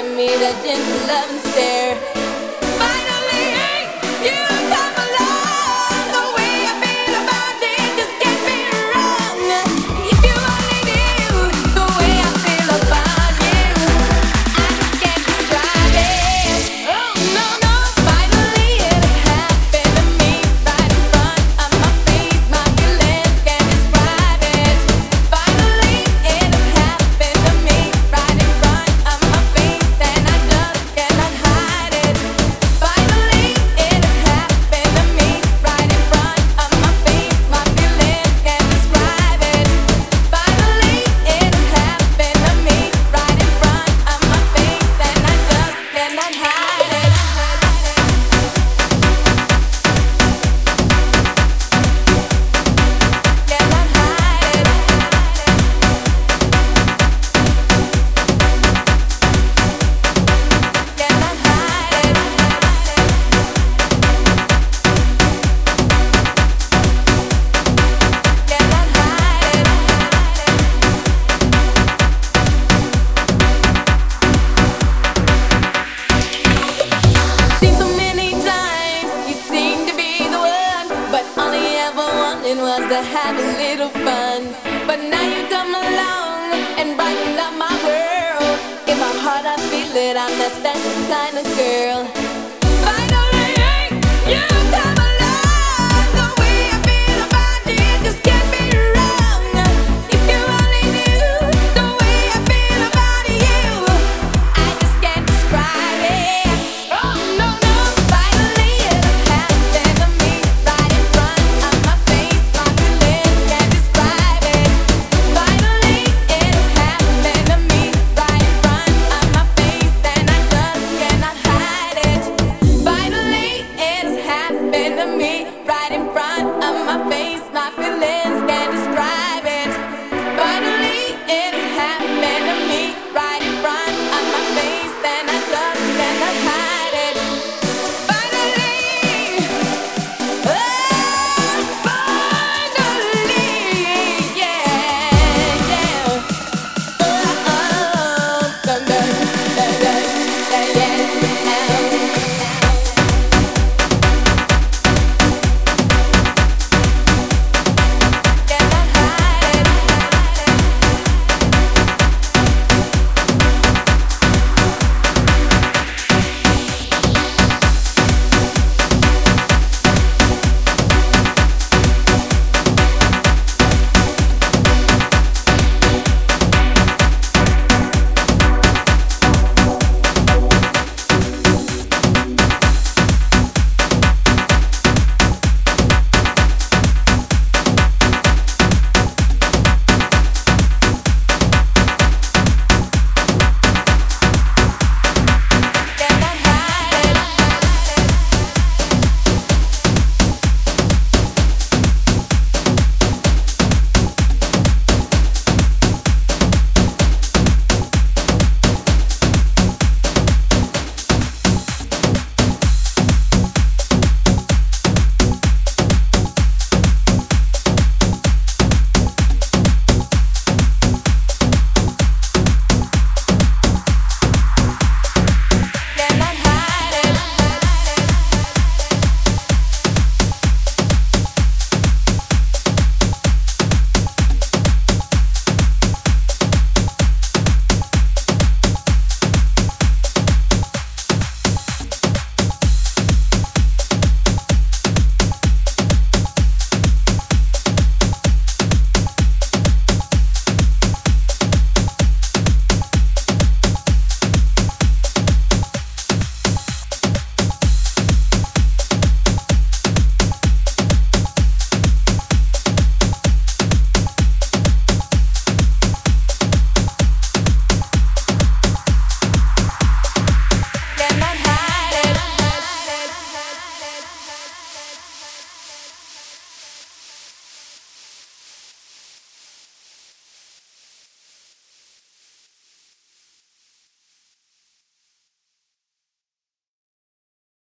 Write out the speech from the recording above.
at me, that gentle love and was to have a little fun. But now you come along and brighten up my world. In my heart, I feel it. I'm that special kind of girl.